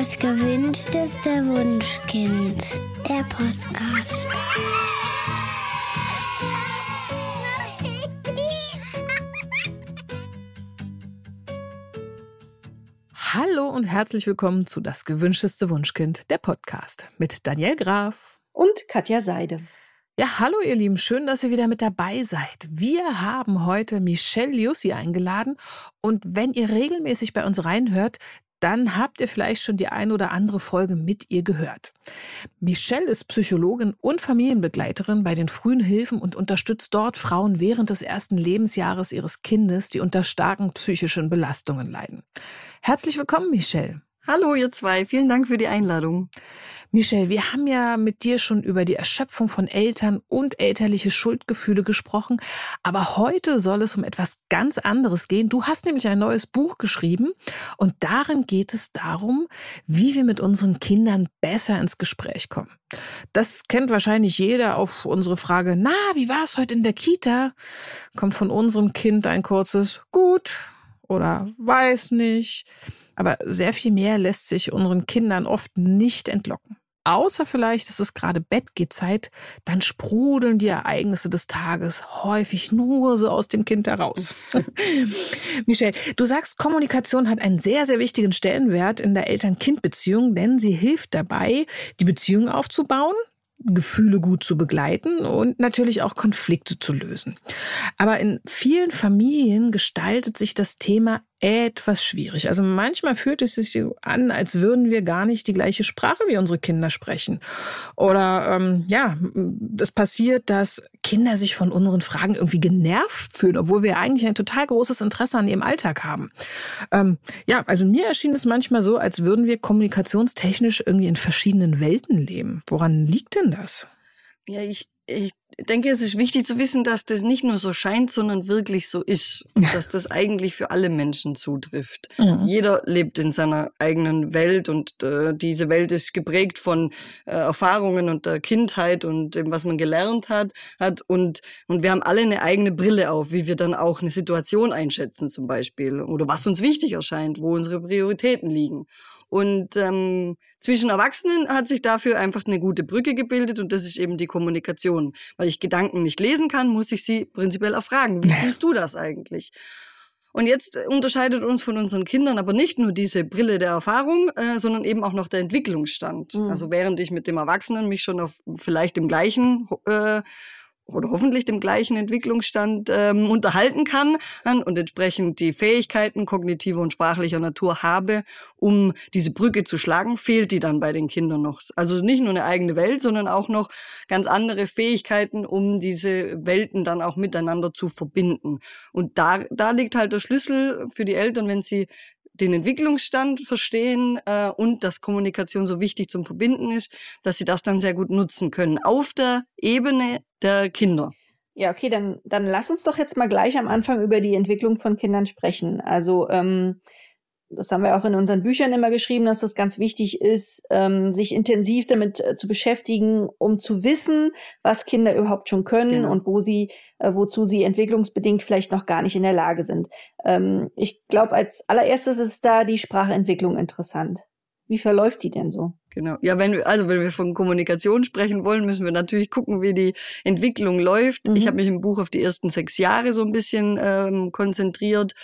Das gewünschteste Wunschkind. Der Podcast. Hallo und herzlich willkommen zu Das gewünschteste Wunschkind, der Podcast mit Daniel Graf und Katja Seide. Ja, hallo ihr Lieben, schön, dass ihr wieder mit dabei seid. Wir haben heute Michelle Jussi eingeladen und wenn ihr regelmäßig bei uns reinhört, dann habt ihr vielleicht schon die ein oder andere Folge mit ihr gehört. Michelle ist Psychologin und Familienbegleiterin bei den frühen Hilfen und unterstützt dort Frauen während des ersten Lebensjahres ihres Kindes, die unter starken psychischen Belastungen leiden. Herzlich willkommen, Michelle. Hallo, ihr zwei. Vielen Dank für die Einladung. Michelle, wir haben ja mit dir schon über die Erschöpfung von Eltern und elterliche Schuldgefühle gesprochen, aber heute soll es um etwas ganz anderes gehen. Du hast nämlich ein neues Buch geschrieben und darin geht es darum, wie wir mit unseren Kindern besser ins Gespräch kommen. Das kennt wahrscheinlich jeder auf unsere Frage, na, wie war es heute in der Kita? Kommt von unserem Kind ein kurzes Gut oder weiß nicht. Aber sehr viel mehr lässt sich unseren Kindern oft nicht entlocken. Außer vielleicht ist es gerade Bettgehzeit, dann sprudeln die Ereignisse des Tages häufig nur so aus dem Kind heraus. Michelle, du sagst, Kommunikation hat einen sehr, sehr wichtigen Stellenwert in der Eltern-Kind-Beziehung, denn sie hilft dabei, die Beziehung aufzubauen, Gefühle gut zu begleiten und natürlich auch Konflikte zu lösen. Aber in vielen Familien gestaltet sich das Thema etwas schwierig. Also manchmal fühlt es sich an, als würden wir gar nicht die gleiche Sprache wie unsere Kinder sprechen. Oder ähm, ja, es passiert, dass Kinder sich von unseren Fragen irgendwie genervt fühlen, obwohl wir eigentlich ein total großes Interesse an ihrem Alltag haben. Ähm, ja, also mir erschien es manchmal so, als würden wir kommunikationstechnisch irgendwie in verschiedenen Welten leben. Woran liegt denn das? Ja, ich, ich denke, es ist wichtig zu wissen, dass das nicht nur so scheint, sondern wirklich so ist. Und dass das eigentlich für alle Menschen zutrifft. Mhm. Jeder lebt in seiner eigenen Welt und äh, diese Welt ist geprägt von äh, Erfahrungen und der Kindheit und dem, was man gelernt hat, hat. Und, und wir haben alle eine eigene Brille auf, wie wir dann auch eine Situation einschätzen zum Beispiel. Oder was uns wichtig erscheint, wo unsere Prioritäten liegen. Und ähm, zwischen Erwachsenen hat sich dafür einfach eine gute Brücke gebildet und das ist eben die Kommunikation. Weil ich Gedanken nicht lesen kann, muss ich sie prinzipiell erfragen. Wie siehst du das eigentlich? Und jetzt unterscheidet uns von unseren Kindern aber nicht nur diese Brille der Erfahrung, äh, sondern eben auch noch der Entwicklungsstand. Mhm. Also während ich mit dem Erwachsenen mich schon auf vielleicht dem gleichen äh, oder hoffentlich dem gleichen Entwicklungsstand ähm, unterhalten kann und entsprechend die Fähigkeiten kognitiver und sprachlicher Natur habe, um diese Brücke zu schlagen, fehlt die dann bei den Kindern noch. Also nicht nur eine eigene Welt, sondern auch noch ganz andere Fähigkeiten, um diese Welten dann auch miteinander zu verbinden. Und da, da liegt halt der Schlüssel für die Eltern, wenn sie den Entwicklungsstand verstehen äh, und dass Kommunikation so wichtig zum Verbinden ist, dass sie das dann sehr gut nutzen können auf der Ebene der Kinder. Ja, okay, dann, dann lass uns doch jetzt mal gleich am Anfang über die Entwicklung von Kindern sprechen. Also ähm, das haben wir auch in unseren Büchern immer geschrieben, dass das ganz wichtig ist, ähm, sich intensiv damit äh, zu beschäftigen, um zu wissen, was Kinder überhaupt schon können genau. und wo sie, äh, wozu sie entwicklungsbedingt vielleicht noch gar nicht in der Lage sind. Ähm, ich glaube, als allererstes ist da die Sprachentwicklung interessant. Wie verläuft die denn so? Genau. Ja, wenn wir, also wenn wir von Kommunikation sprechen wollen, müssen wir natürlich gucken, wie die Entwicklung läuft. Mhm. Ich habe mich im Buch auf die ersten sechs Jahre so ein bisschen ähm, konzentriert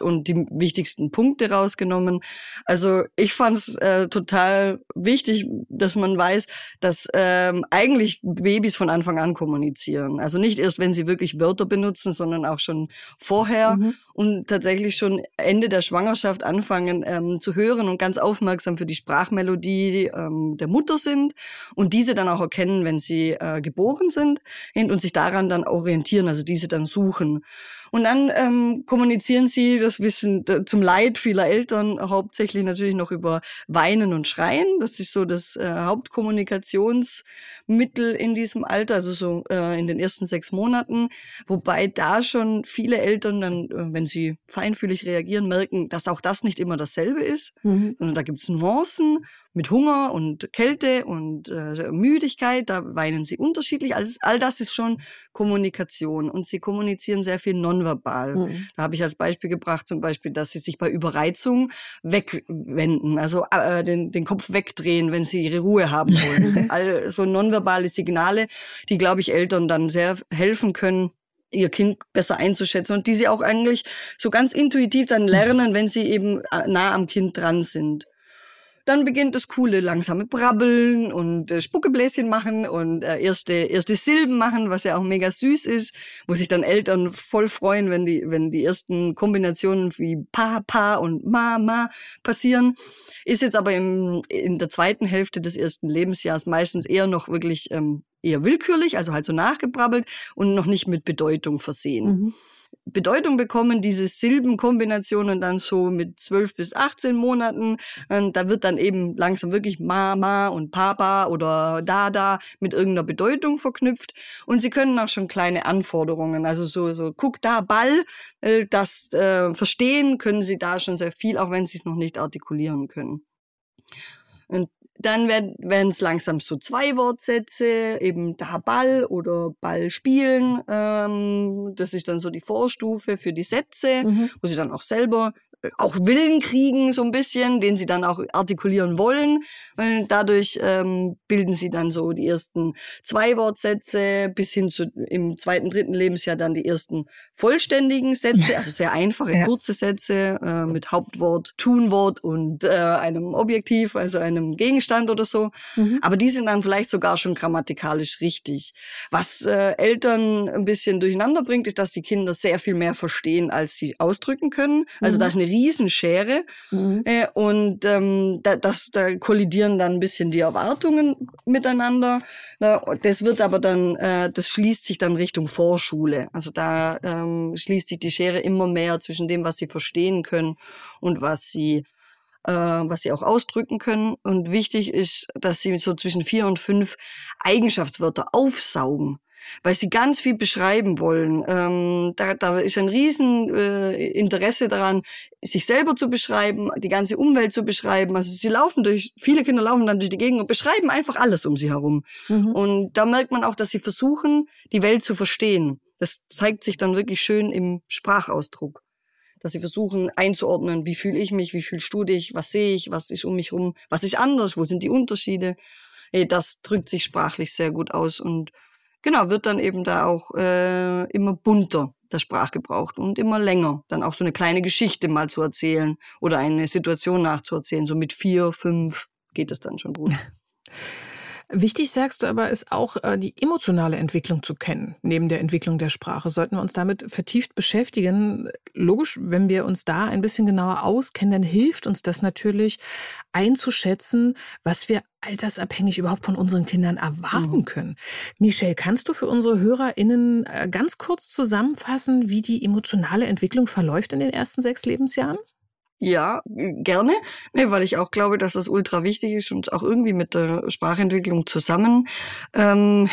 und die wichtigsten Punkte rausgenommen. Also ich fand es äh, total wichtig, dass man weiß, dass ähm, eigentlich Babys von Anfang an kommunizieren. Also nicht erst, wenn sie wirklich Wörter benutzen, sondern auch schon vorher mhm. Und tatsächlich schon Ende der Schwangerschaft anfangen ähm, zu hören und ganz aufmerksam für die Sprachmelodie ähm, der Mutter sind und diese dann auch erkennen, wenn sie äh, geboren sind und sich daran dann orientieren, also diese dann suchen. Und dann ähm, kommunizieren sie das Wissen zum Leid vieler Eltern hauptsächlich natürlich noch über Weinen und Schreien. Das ist so das äh, Hauptkommunikationsmittel in diesem Alter, also so äh, in den ersten sechs Monaten. Wobei da schon viele Eltern dann, äh, wenn sie feinfühlig reagieren, merken, dass auch das nicht immer dasselbe ist, mhm. sondern da gibt es Nuancen mit Hunger und Kälte und äh, Müdigkeit, da weinen sie unterschiedlich. All, all das ist schon Kommunikation und sie kommunizieren sehr viel nonverbal. Mhm. Da habe ich als Beispiel gebracht, zum Beispiel, dass sie sich bei Überreizung wegwenden, also äh, den, den Kopf wegdrehen, wenn sie ihre Ruhe haben wollen. also nonverbale Signale, die, glaube ich, Eltern dann sehr helfen können, ihr Kind besser einzuschätzen und die sie auch eigentlich so ganz intuitiv dann lernen, wenn sie eben äh, nah am Kind dran sind. Dann beginnt das coole langsame Brabbeln und äh, Spuckebläschen machen und äh, erste erste Silben machen, was ja auch mega süß ist, wo sich dann Eltern voll freuen, wenn die wenn die ersten Kombinationen wie Pa Pa und Ma Ma passieren. Ist jetzt aber im, in der zweiten Hälfte des ersten Lebensjahres meistens eher noch wirklich ähm, eher willkürlich, also halt so nachgebrabbelt und noch nicht mit Bedeutung versehen. Mhm. Bedeutung bekommen diese Silbenkombinationen dann so mit 12 bis 18 Monaten. Und da wird dann eben langsam wirklich Mama und Papa oder Dada mit irgendeiner Bedeutung verknüpft. Und sie können auch schon kleine Anforderungen, also so, so guck da Ball, äh, das äh, verstehen können sie da schon sehr viel, auch wenn sie es noch nicht artikulieren können. Und dann werden es langsam so zwei Wortsätze, eben da Ball oder Ball spielen. Ähm, das ist dann so die Vorstufe für die Sätze, mhm. wo sie dann auch selber auch Willen kriegen, so ein bisschen, den sie dann auch artikulieren wollen. Und dadurch ähm, bilden sie dann so die ersten zwei Wortsätze bis hin zu im zweiten, dritten Lebensjahr dann die ersten vollständigen Sätze, also sehr einfache, ja. kurze Sätze äh, mit Hauptwort, Tunwort und äh, einem Objektiv, also einem Gegenstand oder so. Mhm. Aber die sind dann vielleicht sogar schon grammatikalisch richtig. Was äh, Eltern ein bisschen durcheinander bringt, ist, dass die Kinder sehr viel mehr verstehen, als sie ausdrücken können. Also mhm. da ist eine Riesenschere. Mhm. Äh, und ähm, da, das, da kollidieren dann ein bisschen die Erwartungen miteinander. das wird aber dann, äh, das schließt sich dann Richtung Vorschule. Also da ähm, schließt sich die Schere immer mehr zwischen dem, was sie verstehen können und was sie äh, was sie auch ausdrücken können. Und wichtig ist, dass sie so zwischen vier und fünf Eigenschaftswörter aufsaugen weil sie ganz viel beschreiben wollen. Ähm, da, da ist ein riesen äh, Interesse daran, sich selber zu beschreiben, die ganze Umwelt zu beschreiben. Also sie laufen durch, viele Kinder laufen dann durch die Gegend und beschreiben einfach alles um sie herum. Mhm. Und da merkt man auch, dass sie versuchen, die Welt zu verstehen. Das zeigt sich dann wirklich schön im Sprachausdruck. Dass sie versuchen einzuordnen, wie fühle ich mich, wie fühlst du dich, was sehe ich, was ist um mich herum, was ist anders, wo sind die Unterschiede. Das drückt sich sprachlich sehr gut aus und genau, wird dann eben da auch äh, immer bunter der Sprachgebrauch und immer länger. Dann auch so eine kleine Geschichte mal zu erzählen oder eine Situation nachzuerzählen. So mit vier, fünf geht es dann schon gut. Wichtig, sagst du aber, ist auch äh, die emotionale Entwicklung zu kennen, neben der Entwicklung der Sprache. Sollten wir uns damit vertieft beschäftigen. Logisch, wenn wir uns da ein bisschen genauer auskennen, dann hilft uns das natürlich einzuschätzen, was wir altersabhängig überhaupt von unseren Kindern erwarten mhm. können. Michelle, kannst du für unsere HörerInnen äh, ganz kurz zusammenfassen, wie die emotionale Entwicklung verläuft in den ersten sechs Lebensjahren? Ja, gerne, ne, weil ich auch glaube, dass das ultra wichtig ist und auch irgendwie mit der Sprachentwicklung zusammenhängt. Ähm,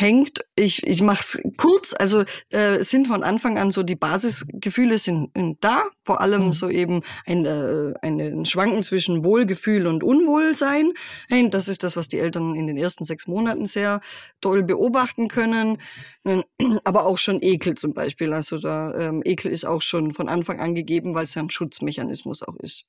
ich ich mache es kurz, also äh, sind von Anfang an so die Basisgefühle sind, sind da, vor allem mhm. so eben ein, äh, ein Schwanken zwischen Wohlgefühl und Unwohlsein. Das ist das, was die Eltern in den ersten sechs Monaten sehr toll beobachten können. Ähm, aber auch schon Ekel zum Beispiel. Also da ähm, Ekel ist auch schon von Anfang an gegeben, weil es ja ein Schutzmechanismus auch ist.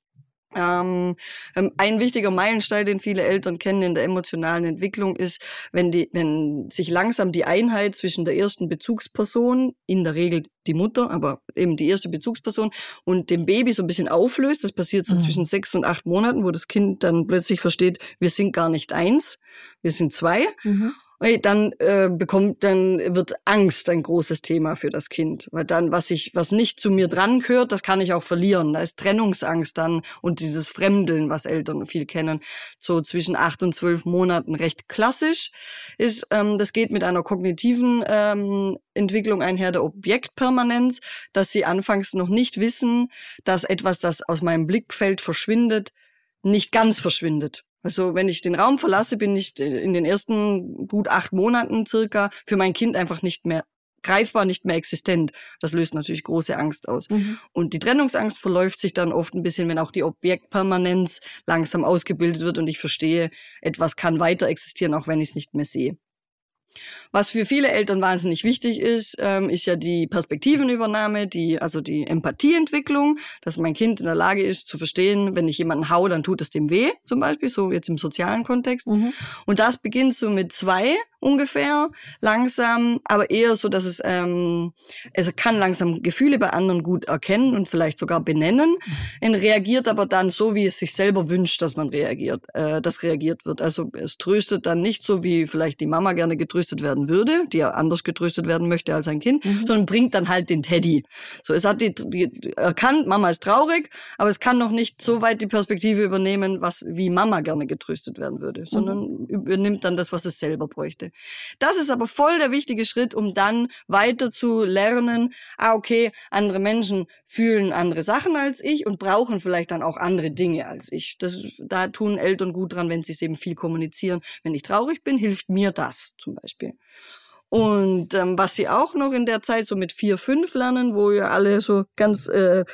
Ähm, ähm, ein wichtiger Meilenstein, den viele Eltern kennen in der emotionalen Entwicklung, ist, wenn, die, wenn sich langsam die Einheit zwischen der ersten Bezugsperson, in der Regel die Mutter, aber eben die erste Bezugsperson, und dem Baby so ein bisschen auflöst. Das passiert so mhm. zwischen sechs und acht Monaten, wo das Kind dann plötzlich versteht, wir sind gar nicht eins, wir sind zwei. Mhm dann äh, bekommt, dann wird Angst ein großes Thema für das Kind, weil dann was ich, was nicht zu mir dran gehört, das kann ich auch verlieren. Da ist Trennungsangst dann und dieses Fremdeln, was Eltern viel kennen, so zwischen acht und zwölf Monaten recht klassisch ist. Ähm, das geht mit einer kognitiven ähm, Entwicklung einher der Objektpermanenz, dass sie anfangs noch nicht wissen, dass etwas, das aus meinem Blickfeld verschwindet, nicht ganz verschwindet. Also wenn ich den Raum verlasse, bin ich in den ersten gut acht Monaten circa für mein Kind einfach nicht mehr greifbar, nicht mehr existent. Das löst natürlich große Angst aus. Mhm. Und die Trennungsangst verläuft sich dann oft ein bisschen, wenn auch die Objektpermanenz langsam ausgebildet wird und ich verstehe, etwas kann weiter existieren, auch wenn ich es nicht mehr sehe. Was für viele Eltern wahnsinnig wichtig ist, ähm, ist ja die Perspektivenübernahme, die, also die Empathieentwicklung, dass mein Kind in der Lage ist zu verstehen, wenn ich jemanden hau, dann tut es dem weh, zum Beispiel, so jetzt im sozialen Kontext. Mhm. Und das beginnt so mit zwei ungefähr, langsam, aber eher so, dass es, ähm, es kann langsam Gefühle bei anderen gut erkennen und vielleicht sogar benennen, mhm. und reagiert aber dann so, wie es sich selber wünscht, dass man reagiert, äh, dass reagiert wird. Also es tröstet dann nicht so, wie vielleicht die Mama gerne getröstet werden würde, die ja anders getröstet werden möchte als ein Kind, mhm. sondern bringt dann halt den Teddy. So, es hat die, die erkannt, Mama ist traurig, aber es kann noch nicht so weit die Perspektive übernehmen, was wie Mama gerne getröstet werden würde, sondern mhm. übernimmt dann das, was es selber bräuchte. Das ist aber voll der wichtige Schritt, um dann weiter zu lernen, ah, okay, andere Menschen fühlen andere Sachen als ich und brauchen vielleicht dann auch andere Dinge als ich. Das, da tun Eltern gut dran, wenn sie es eben viel kommunizieren. Wenn ich traurig bin, hilft mir das zum Beispiel. Und ähm, was sie auch noch in der Zeit so mit vier, fünf lernen, wo ja alle so ganz äh,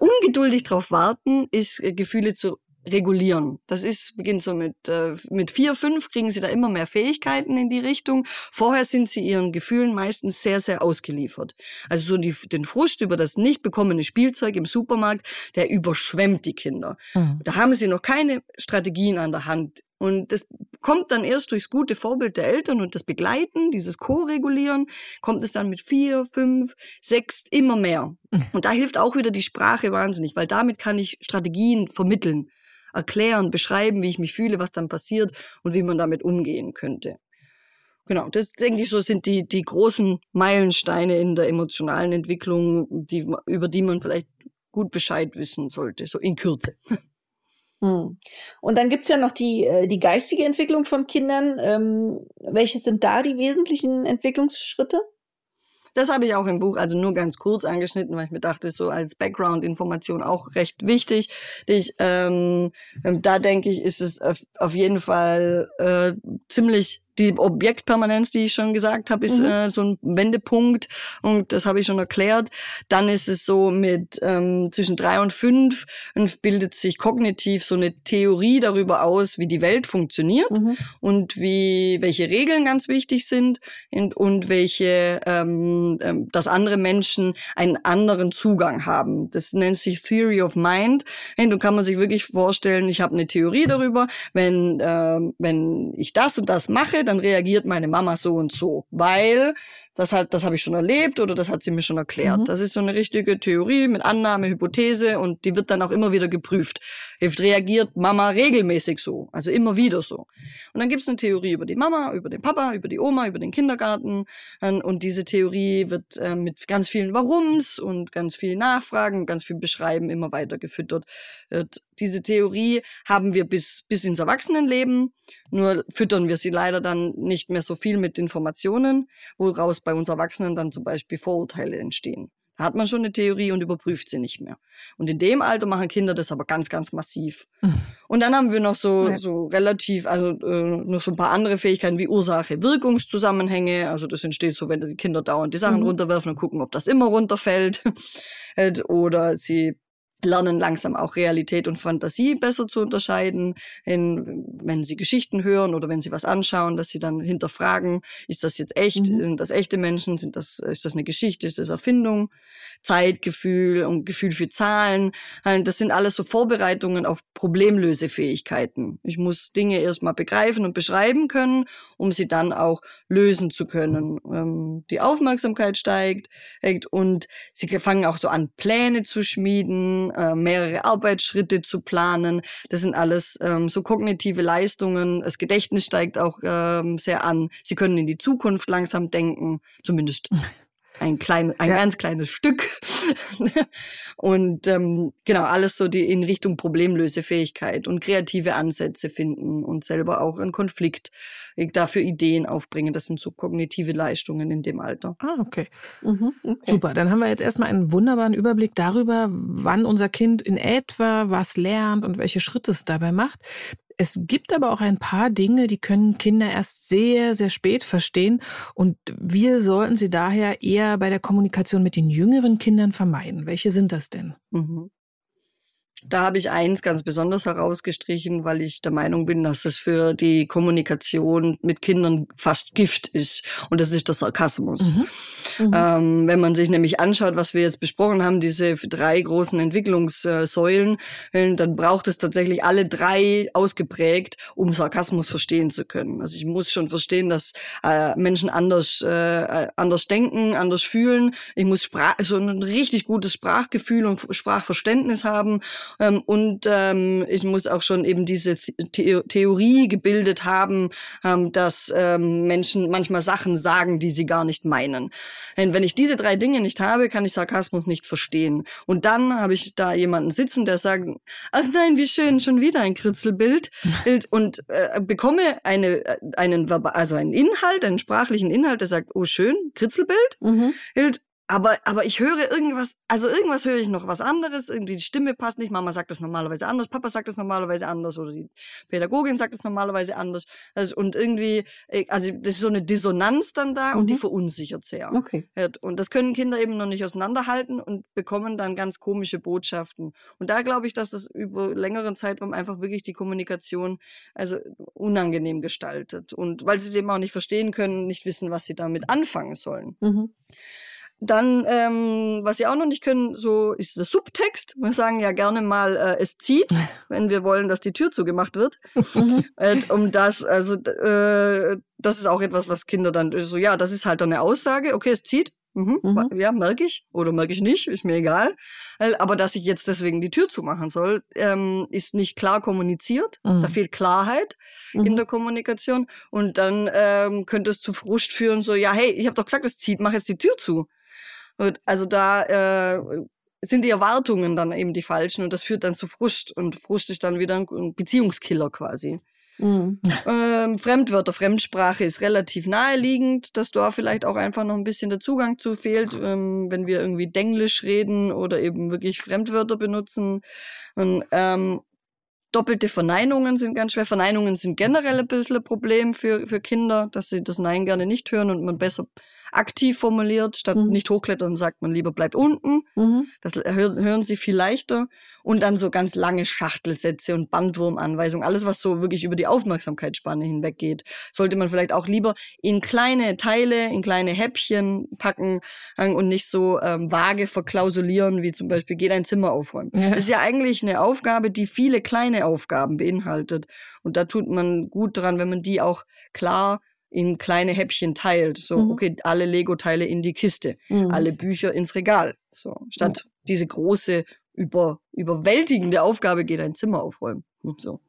ungeduldig drauf warten, ist äh, Gefühle zu regulieren. Das ist, beginnt so mit, äh, mit vier, fünf kriegen sie da immer mehr Fähigkeiten in die Richtung. Vorher sind sie ihren Gefühlen meistens sehr, sehr ausgeliefert. Also so die, den Frust über das nicht bekommene Spielzeug im Supermarkt, der überschwemmt die Kinder. Mhm. Da haben sie noch keine Strategien an der Hand. Und das kommt dann erst durchs gute Vorbild der Eltern und das Begleiten, dieses Co-Regulieren, kommt es dann mit vier, fünf, sechs immer mehr. Und da hilft auch wieder die Sprache wahnsinnig, weil damit kann ich Strategien vermitteln erklären, beschreiben, wie ich mich fühle, was dann passiert und wie man damit umgehen könnte. Genau, das denke ich so sind die, die großen Meilensteine in der emotionalen Entwicklung, die, über die man vielleicht gut Bescheid wissen sollte, so in Kürze. Hm. Und dann gibt's ja noch die, äh, die geistige Entwicklung von Kindern. Ähm, welche sind da die wesentlichen Entwicklungsschritte? Das habe ich auch im Buch, also nur ganz kurz angeschnitten, weil ich mir dachte, so als Background-Information auch recht wichtig. Ich, ähm, da denke ich, ist es auf, auf jeden Fall äh, ziemlich die Objektpermanenz, die ich schon gesagt habe, ist mhm. äh, so ein Wendepunkt und das habe ich schon erklärt. Dann ist es so mit ähm, zwischen drei und fünf und bildet sich kognitiv so eine Theorie darüber aus, wie die Welt funktioniert mhm. und wie welche Regeln ganz wichtig sind und, und welche, ähm, ähm, dass andere Menschen einen anderen Zugang haben. Das nennt sich Theory of Mind. Und da kann man sich wirklich vorstellen, ich habe eine Theorie darüber, wenn äh, wenn ich das und das mache, dann reagiert meine Mama so und so, weil das hat, das habe ich schon erlebt oder das hat sie mir schon erklärt. Mhm. Das ist so eine richtige Theorie mit Annahme, Hypothese und die wird dann auch immer wieder geprüft. Hilft reagiert Mama regelmäßig so, also immer wieder so. Und dann gibt es eine Theorie über die Mama, über den Papa, über die Oma, über den Kindergarten und diese Theorie wird äh, mit ganz vielen Warums und ganz vielen Nachfragen, ganz viel Beschreiben immer weiter gefüttert. Wird. Diese Theorie haben wir bis bis ins Erwachsenenleben, nur füttern wir sie leider dann nicht mehr so viel mit Informationen, woraus bei uns Erwachsenen dann zum Beispiel Vorurteile entstehen. Da hat man schon eine Theorie und überprüft sie nicht mehr. Und in dem Alter machen Kinder das aber ganz, ganz massiv. Und dann haben wir noch so, ja. so relativ, also äh, noch so ein paar andere Fähigkeiten wie Ursache, Wirkungszusammenhänge. Also das entsteht so, wenn die Kinder dauernd die Sachen mhm. runterwerfen und gucken, ob das immer runterfällt. Oder sie lernen langsam auch Realität und Fantasie besser zu unterscheiden, in, wenn sie Geschichten hören oder wenn sie was anschauen, dass sie dann hinterfragen, ist das jetzt echt, mhm. sind das echte Menschen, sind das, ist das eine Geschichte, ist das Erfindung? Zeitgefühl und Gefühl für Zahlen. Halt, das sind alles so Vorbereitungen auf Problemlösefähigkeiten. Ich muss Dinge erstmal begreifen und beschreiben können, um sie dann auch lösen zu können. Ähm, die Aufmerksamkeit steigt und sie fangen auch so an, Pläne zu schmieden, äh, mehrere Arbeitsschritte zu planen. Das sind alles ähm, so kognitive Leistungen. Das Gedächtnis steigt auch ähm, sehr an. Sie können in die Zukunft langsam denken, zumindest ein klein, ein ja. ganz kleines Stück. und ähm, genau, alles so die in Richtung Problemlösefähigkeit und kreative Ansätze finden und selber auch einen Konflikt äh, dafür Ideen aufbringen. Das sind so kognitive Leistungen in dem Alter. Ah, okay. Mhm, okay. Super. Dann haben wir jetzt erstmal einen wunderbaren Überblick darüber, wann unser Kind in etwa was lernt und welche Schritte es dabei macht. Es gibt aber auch ein paar Dinge, die können Kinder erst sehr, sehr spät verstehen. Und wir sollten sie daher eher bei der Kommunikation mit den jüngeren Kindern vermeiden. Welche sind das denn? Mhm. Da habe ich eins ganz besonders herausgestrichen, weil ich der Meinung bin, dass es für die Kommunikation mit Kindern fast Gift ist. Und das ist der Sarkasmus. Mhm. Mhm. Ähm, wenn man sich nämlich anschaut, was wir jetzt besprochen haben, diese drei großen Entwicklungssäulen, äh, dann braucht es tatsächlich alle drei ausgeprägt, um Sarkasmus verstehen zu können. Also ich muss schon verstehen, dass äh, Menschen anders, äh, anders denken, anders fühlen. Ich muss Sprach so ein richtig gutes Sprachgefühl und Sprachverständnis haben ähm, und ähm, ich muss auch schon eben diese The Theorie gebildet haben, ähm, dass ähm, Menschen manchmal Sachen sagen, die sie gar nicht meinen. Und wenn ich diese drei Dinge nicht habe, kann ich Sarkasmus nicht verstehen. Und dann habe ich da jemanden sitzen, der sagt, ach nein, wie schön, schon wieder ein Kritzelbild. Und äh, bekomme eine, äh, einen, also einen Inhalt, einen sprachlichen Inhalt, der sagt, oh schön, Kritzelbild, mhm aber, aber ich höre irgendwas, also irgendwas höre ich noch was anderes, irgendwie die Stimme passt nicht, Mama sagt das normalerweise anders, Papa sagt das normalerweise anders oder die Pädagogin sagt das normalerweise anders. Also, und irgendwie, äh, also das ist so eine Dissonanz dann da mhm. und die mhm. verunsichert sehr. Okay. Und das können Kinder eben noch nicht auseinanderhalten und bekommen dann ganz komische Botschaften. Und da glaube ich, dass das über längeren Zeitraum einfach wirklich die Kommunikation also unangenehm gestaltet. Und weil sie es eben auch nicht verstehen können, nicht wissen, was sie damit anfangen sollen. Mhm. Dann, ähm, was sie auch noch nicht können, so ist der Subtext. Wir sagen ja gerne mal, äh, es zieht, wenn wir wollen, dass die Tür zugemacht wird. Mhm. äh, um das, also äh, das ist auch etwas, was Kinder dann so, ja, das ist halt eine Aussage. Okay, es zieht. Mhm, mhm. Ja, merke ich oder merke ich nicht, ist mir egal. Äh, aber dass ich jetzt deswegen die Tür zumachen soll, ähm, ist nicht klar kommuniziert. Mhm. Da fehlt Klarheit in mhm. der Kommunikation. Und dann ähm, könnte es zu Frust führen, so, ja, hey, ich habe doch gesagt, es zieht, mach jetzt die Tür zu. Also da äh, sind die Erwartungen dann eben die falschen und das führt dann zu Frust und Frust ist dann wieder ein Beziehungskiller quasi. Mhm. Ähm, Fremdwörter, Fremdsprache ist relativ naheliegend, dass da vielleicht auch einfach noch ein bisschen der Zugang zu fehlt, ähm, wenn wir irgendwie Denglisch reden oder eben wirklich Fremdwörter benutzen. Und, ähm, doppelte Verneinungen sind ganz schwer. Verneinungen sind generell ein bisschen ein Problem für, für Kinder, dass sie das Nein gerne nicht hören und man besser aktiv formuliert, statt mhm. nicht hochklettern sagt man lieber bleibt unten. Mhm. Das hören sie viel leichter. Und dann so ganz lange Schachtelsätze und Bandwurmanweisungen, alles was so wirklich über die Aufmerksamkeitsspanne hinweggeht, sollte man vielleicht auch lieber in kleine Teile, in kleine Häppchen packen und nicht so ähm, vage verklausulieren, wie zum Beispiel geht ein Zimmer aufräumen. Ja. Das ist ja eigentlich eine Aufgabe, die viele kleine Aufgaben beinhaltet. Und da tut man gut dran, wenn man die auch klar in kleine Häppchen teilt. So, mhm. okay, alle Lego-Teile in die Kiste, mhm. alle Bücher ins Regal. So, statt ja. diese große, über, überwältigende Aufgabe geht ein Zimmer aufräumen. So.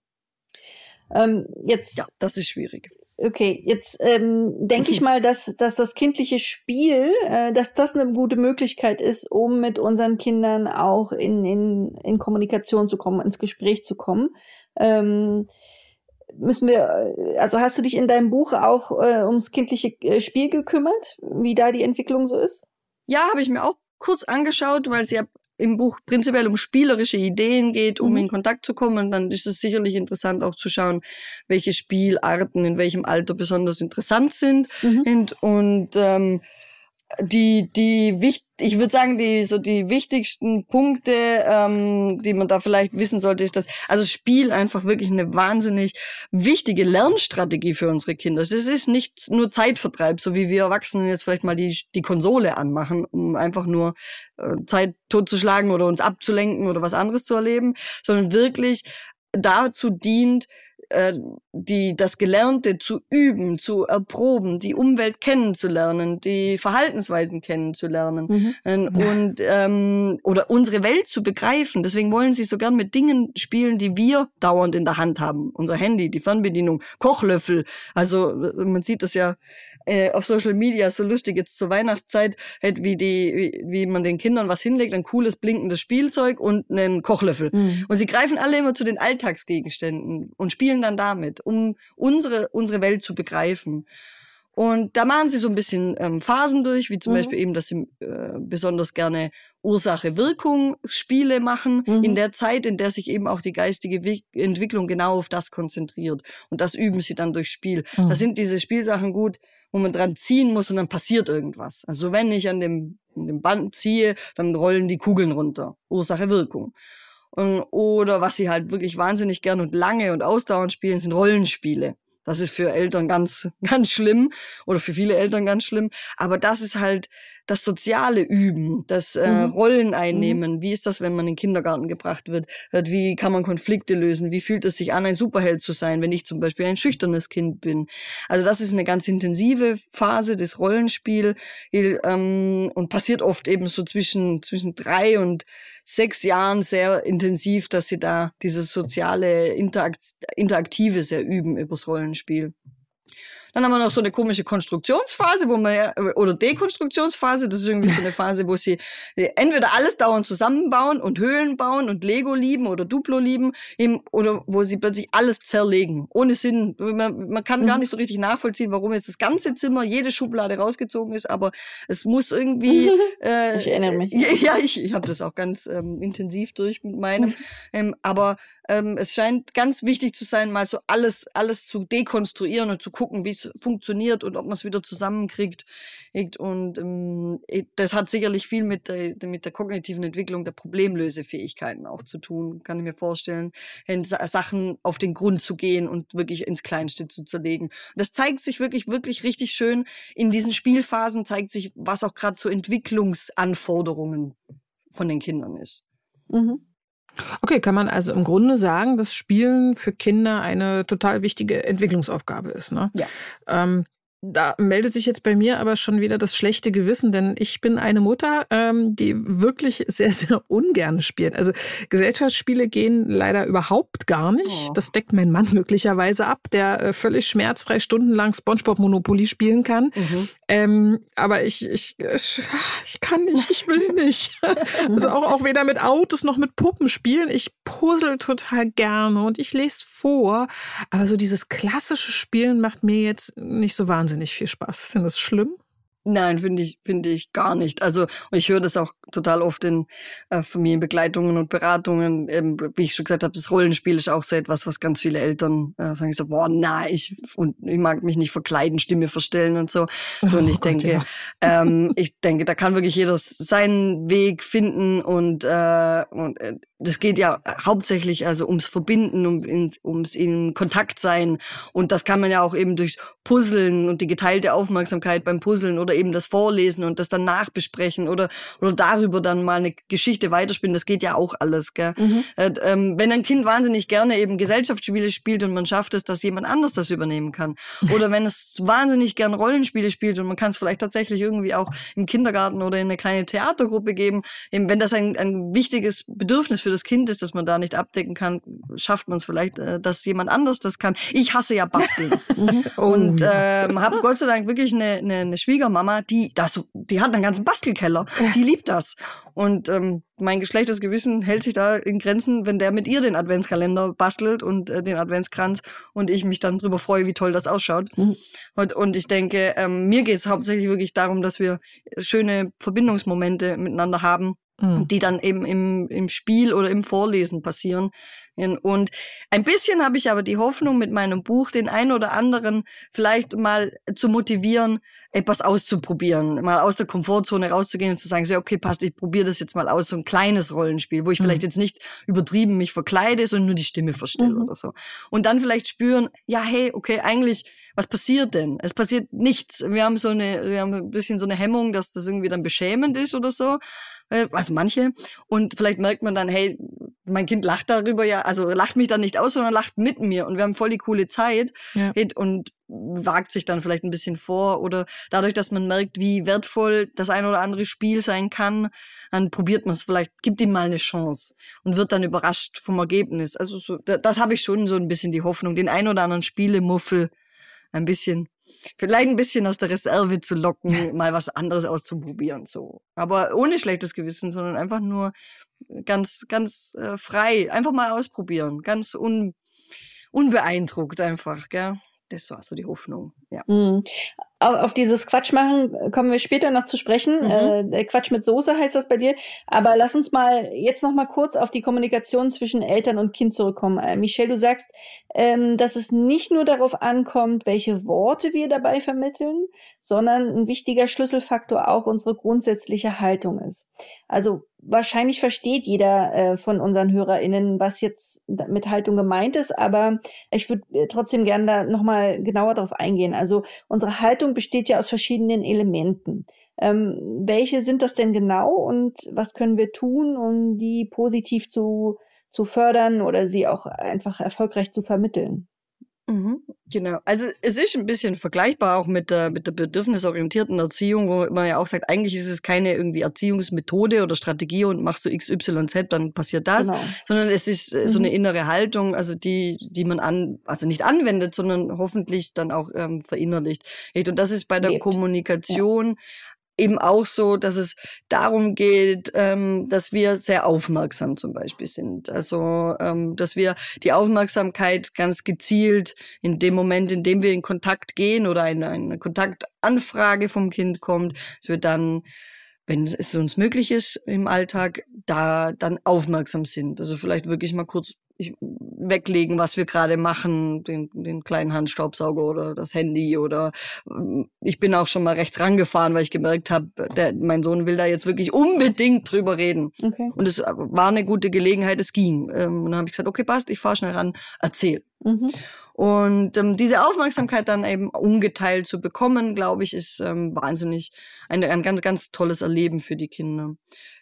Ähm, jetzt. Ja, das ist schwierig. Okay, jetzt ähm, denke ich mal, dass, dass das kindliche Spiel, äh, dass das eine gute Möglichkeit ist, um mit unseren Kindern auch in, in, in Kommunikation zu kommen, ins Gespräch zu kommen. Ähm, müssen wir, äh, also hast du dich in deinem Buch auch äh, ums kindliche äh, Spiel gekümmert, wie da die Entwicklung so ist? Ja, habe ich mir auch kurz angeschaut, weil es ja im Buch prinzipiell um spielerische Ideen geht, um mhm. in Kontakt zu kommen. Und dann ist es sicherlich interessant auch zu schauen, welche Spielarten in welchem Alter besonders interessant sind. Mhm. Und, und ähm, die, die wichtig, ich würde sagen, die so die wichtigsten Punkte, ähm, die man da vielleicht wissen sollte, ist, dass also Spiel einfach wirklich eine wahnsinnig wichtige Lernstrategie für unsere Kinder. Es ist nicht nur Zeitvertreib, so wie wir Erwachsenen jetzt vielleicht mal die die Konsole anmachen, um einfach nur äh, Zeit totzuschlagen oder uns abzulenken oder was anderes zu erleben, sondern wirklich dazu dient, äh, die, das Gelernte zu üben, zu erproben, die Umwelt kennenzulernen, die Verhaltensweisen kennenzulernen mhm. Ähm, und ähm, oder unsere Welt zu begreifen. Deswegen wollen sie so gern mit Dingen spielen, die wir dauernd in der Hand haben. Unser Handy, die Fernbedienung, Kochlöffel. Also man sieht das ja äh, auf Social Media so lustig jetzt zur Weihnachtszeit, halt wie die, wie, wie man den Kindern was hinlegt, ein cooles blinkendes Spielzeug und einen Kochlöffel. Mhm. Und sie greifen alle immer zu den Alltagsgegenständen und spielen dann damit, um unsere unsere Welt zu begreifen. Und da machen sie so ein bisschen ähm, Phasen durch, wie zum mhm. Beispiel eben, dass sie äh, besonders gerne Ursache-Wirkung-Spiele machen, mhm. in der Zeit, in der sich eben auch die geistige We Entwicklung genau auf das konzentriert. Und das üben sie dann durch Spiel. Mhm. Da sind diese Spielsachen gut, wo man dran ziehen muss und dann passiert irgendwas. Also wenn ich an dem, an dem Band ziehe, dann rollen die Kugeln runter. Ursache-Wirkung. Und, oder was sie halt wirklich wahnsinnig gern und lange und ausdauernd spielen, sind Rollenspiele. Das ist für Eltern ganz, ganz schlimm oder für viele Eltern ganz schlimm. Aber das ist halt das soziale Üben, das äh, mhm. Rollen mhm. einnehmen. Mhm. Wie ist das, wenn man in den Kindergarten gebracht wird? Wie kann man Konflikte lösen? Wie fühlt es sich an, ein Superheld zu sein, wenn ich zum Beispiel ein schüchternes Kind bin? Also das ist eine ganz intensive Phase des Rollenspiels ähm, und passiert oft eben so zwischen, zwischen drei und sechs Jahren sehr intensiv, dass sie da dieses soziale, Interakt interaktive sehr üben übers Rollenspiel. Dann haben wir noch so eine komische Konstruktionsphase, wo man oder Dekonstruktionsphase, das ist irgendwie so eine Phase, wo sie entweder alles dauernd zusammenbauen und Höhlen bauen und Lego lieben oder Duplo lieben, eben, oder wo sie plötzlich alles zerlegen, ohne Sinn. Man, man kann mhm. gar nicht so richtig nachvollziehen, warum jetzt das ganze Zimmer, jede Schublade rausgezogen ist, aber es muss irgendwie. Äh, ich erinnere mich. Ja, ich, ich habe das auch ganz ähm, intensiv durch mit meinem. ähm, aber ähm, es scheint ganz wichtig zu sein, mal so alles, alles zu dekonstruieren und zu gucken, wie es funktioniert und ob man es wieder zusammenkriegt. Und ähm, das hat sicherlich viel mit der, mit der kognitiven Entwicklung der Problemlösefähigkeiten auch zu tun, kann ich mir vorstellen, Sachen auf den Grund zu gehen und wirklich ins Kleinste zu zerlegen. Und das zeigt sich wirklich, wirklich richtig schön in diesen Spielphasen, zeigt sich, was auch gerade zu Entwicklungsanforderungen von den Kindern ist. Mhm. Okay, kann man also im Grunde sagen, dass Spielen für Kinder eine total wichtige Entwicklungsaufgabe ist. Ne? Ja. Ähm, da meldet sich jetzt bei mir aber schon wieder das schlechte Gewissen, denn ich bin eine Mutter, ähm, die wirklich sehr, sehr ungern spielt. Also Gesellschaftsspiele gehen leider überhaupt gar nicht. Oh. Das deckt mein Mann möglicherweise ab, der äh, völlig schmerzfrei stundenlang SpongeBob Monopoly spielen kann. Mhm. Ähm, aber ich, ich, ich kann nicht, ich will nicht. also auch, auch weder mit Autos noch mit Puppen spielen. Ich puzzle total gerne und ich lese vor. Aber so dieses klassische Spielen macht mir jetzt nicht so wahnsinnig viel Spaß. Ist denn das schlimm? Nein, finde ich, finde ich gar nicht. Also ich höre das auch total oft in äh, Familienbegleitungen und Beratungen. Ähm, wie ich schon gesagt habe, das Rollenspiel ist auch so etwas, was ganz viele Eltern äh, sagen so, boah, nein, ich und ich mag mich nicht verkleiden, Stimme verstellen und so. So oh, und ich Gott, denke, ja. ähm, ich denke, da kann wirklich jeder seinen Weg finden und äh, und äh, das geht ja hauptsächlich also ums Verbinden, um in, ums in Kontakt sein. Und das kann man ja auch eben durch Puzzeln und die geteilte Aufmerksamkeit beim Puzzeln oder eben das Vorlesen und das dann nachbesprechen oder, oder darüber dann mal eine Geschichte weiterspielen. Das geht ja auch alles, gell? Mhm. Äh, ähm, wenn ein Kind wahnsinnig gerne eben Gesellschaftsspiele spielt und man schafft es, dass jemand anders das übernehmen kann. Oder wenn es wahnsinnig gern Rollenspiele spielt und man kann es vielleicht tatsächlich irgendwie auch im Kindergarten oder in eine kleine Theatergruppe geben. Eben wenn das ein, ein wichtiges Bedürfnis für für das Kind ist, dass man da nicht abdecken kann, schafft man es vielleicht, äh, dass jemand anders das kann. Ich hasse ja Basteln. Mhm. und ähm, habe Gott sei Dank wirklich eine, eine, eine Schwiegermama, die das, die hat einen ganzen Bastelkeller. Die liebt das. Und ähm, mein geschlechtes Gewissen hält sich da in Grenzen, wenn der mit ihr den Adventskalender bastelt und äh, den Adventskranz und ich mich dann drüber freue, wie toll das ausschaut. Mhm. Und, und ich denke, ähm, mir geht es hauptsächlich wirklich darum, dass wir schöne Verbindungsmomente miteinander haben mhm. die dann eben im, im Spiel oder im Vorlesen passieren. Und ein bisschen habe ich aber die Hoffnung mit meinem Buch, den einen oder anderen vielleicht mal zu motivieren, etwas auszuprobieren, mal aus der Komfortzone rauszugehen und zu sagen, so, okay, passt, ich probiere das jetzt mal aus, so ein kleines Rollenspiel, wo ich mhm. vielleicht jetzt nicht übertrieben mich verkleide, sondern nur die Stimme verstelle mhm. oder so. Und dann vielleicht spüren, ja, hey, okay, eigentlich was passiert denn? Es passiert nichts. Wir haben so eine, wir haben ein bisschen so eine Hemmung, dass das irgendwie dann beschämend ist oder so. Äh, also manche. Und vielleicht merkt man dann, hey, mein Kind lacht darüber ja, also lacht mich dann nicht aus, sondern lacht mit mir und wir haben voll die coole Zeit ja. und wagt sich dann vielleicht ein bisschen vor oder dadurch, dass man merkt, wie wertvoll das ein oder andere Spiel sein kann, dann probiert man es vielleicht, gibt ihm mal eine Chance und wird dann überrascht vom Ergebnis. Also so, das, das habe ich schon so ein bisschen die Hoffnung, den ein oder anderen Spielemuffel ein bisschen, vielleicht ein bisschen aus der Reserve zu locken, mal was anderes auszuprobieren, so. Aber ohne schlechtes Gewissen, sondern einfach nur ganz, ganz äh, frei, einfach mal ausprobieren, ganz un, unbeeindruckt einfach, gell. Das war so die Hoffnung, ja. Auf dieses Quatsch machen kommen wir später noch zu sprechen. Mhm. Äh, Quatsch mit Soße heißt das bei dir. Aber lass uns mal jetzt noch mal kurz auf die Kommunikation zwischen Eltern und Kind zurückkommen. Äh, Michelle, du sagst, ähm, dass es nicht nur darauf ankommt, welche Worte wir dabei vermitteln, sondern ein wichtiger Schlüsselfaktor auch unsere grundsätzliche Haltung ist. Also wahrscheinlich versteht jeder äh, von unseren HörerInnen, was jetzt mit Haltung gemeint ist, aber ich würde äh, trotzdem gerne da nochmal genauer darauf eingehen. Also unsere Haltung besteht ja aus verschiedenen Elementen. Ähm, welche sind das denn genau und was können wir tun, um die positiv zu, zu fördern oder sie auch einfach erfolgreich zu vermitteln? Mhm, genau. Also es ist ein bisschen vergleichbar auch mit der, mit der bedürfnisorientierten Erziehung, wo man ja auch sagt, eigentlich ist es keine irgendwie Erziehungsmethode oder Strategie und machst du XYZ, dann passiert das, genau. sondern es ist mhm. so eine innere Haltung, also die, die man an, also nicht anwendet, sondern hoffentlich dann auch ähm, verinnerlicht. Und das ist bei der Lebt. Kommunikation ja eben auch so, dass es darum geht, ähm, dass wir sehr aufmerksam zum Beispiel sind. Also, ähm, dass wir die Aufmerksamkeit ganz gezielt in dem Moment, in dem wir in Kontakt gehen oder eine, eine Kontaktanfrage vom Kind kommt, dass wir dann wenn es uns möglich ist im Alltag, da dann aufmerksam sind. Also vielleicht wirklich mal kurz weglegen, was wir gerade machen, den, den kleinen Handstaubsauger oder das Handy oder mm, ich bin auch schon mal rechts rangefahren, weil ich gemerkt habe, mein Sohn will da jetzt wirklich unbedingt drüber reden. Okay. Und es war eine gute Gelegenheit, es ging. Ähm, und dann habe ich gesagt, okay, passt, ich fahr schnell ran, erzähl. Mhm. Und ähm, diese Aufmerksamkeit dann eben ungeteilt zu bekommen, glaube ich, ist ähm, wahnsinnig ein, ein ganz, ganz tolles Erleben für die Kinder.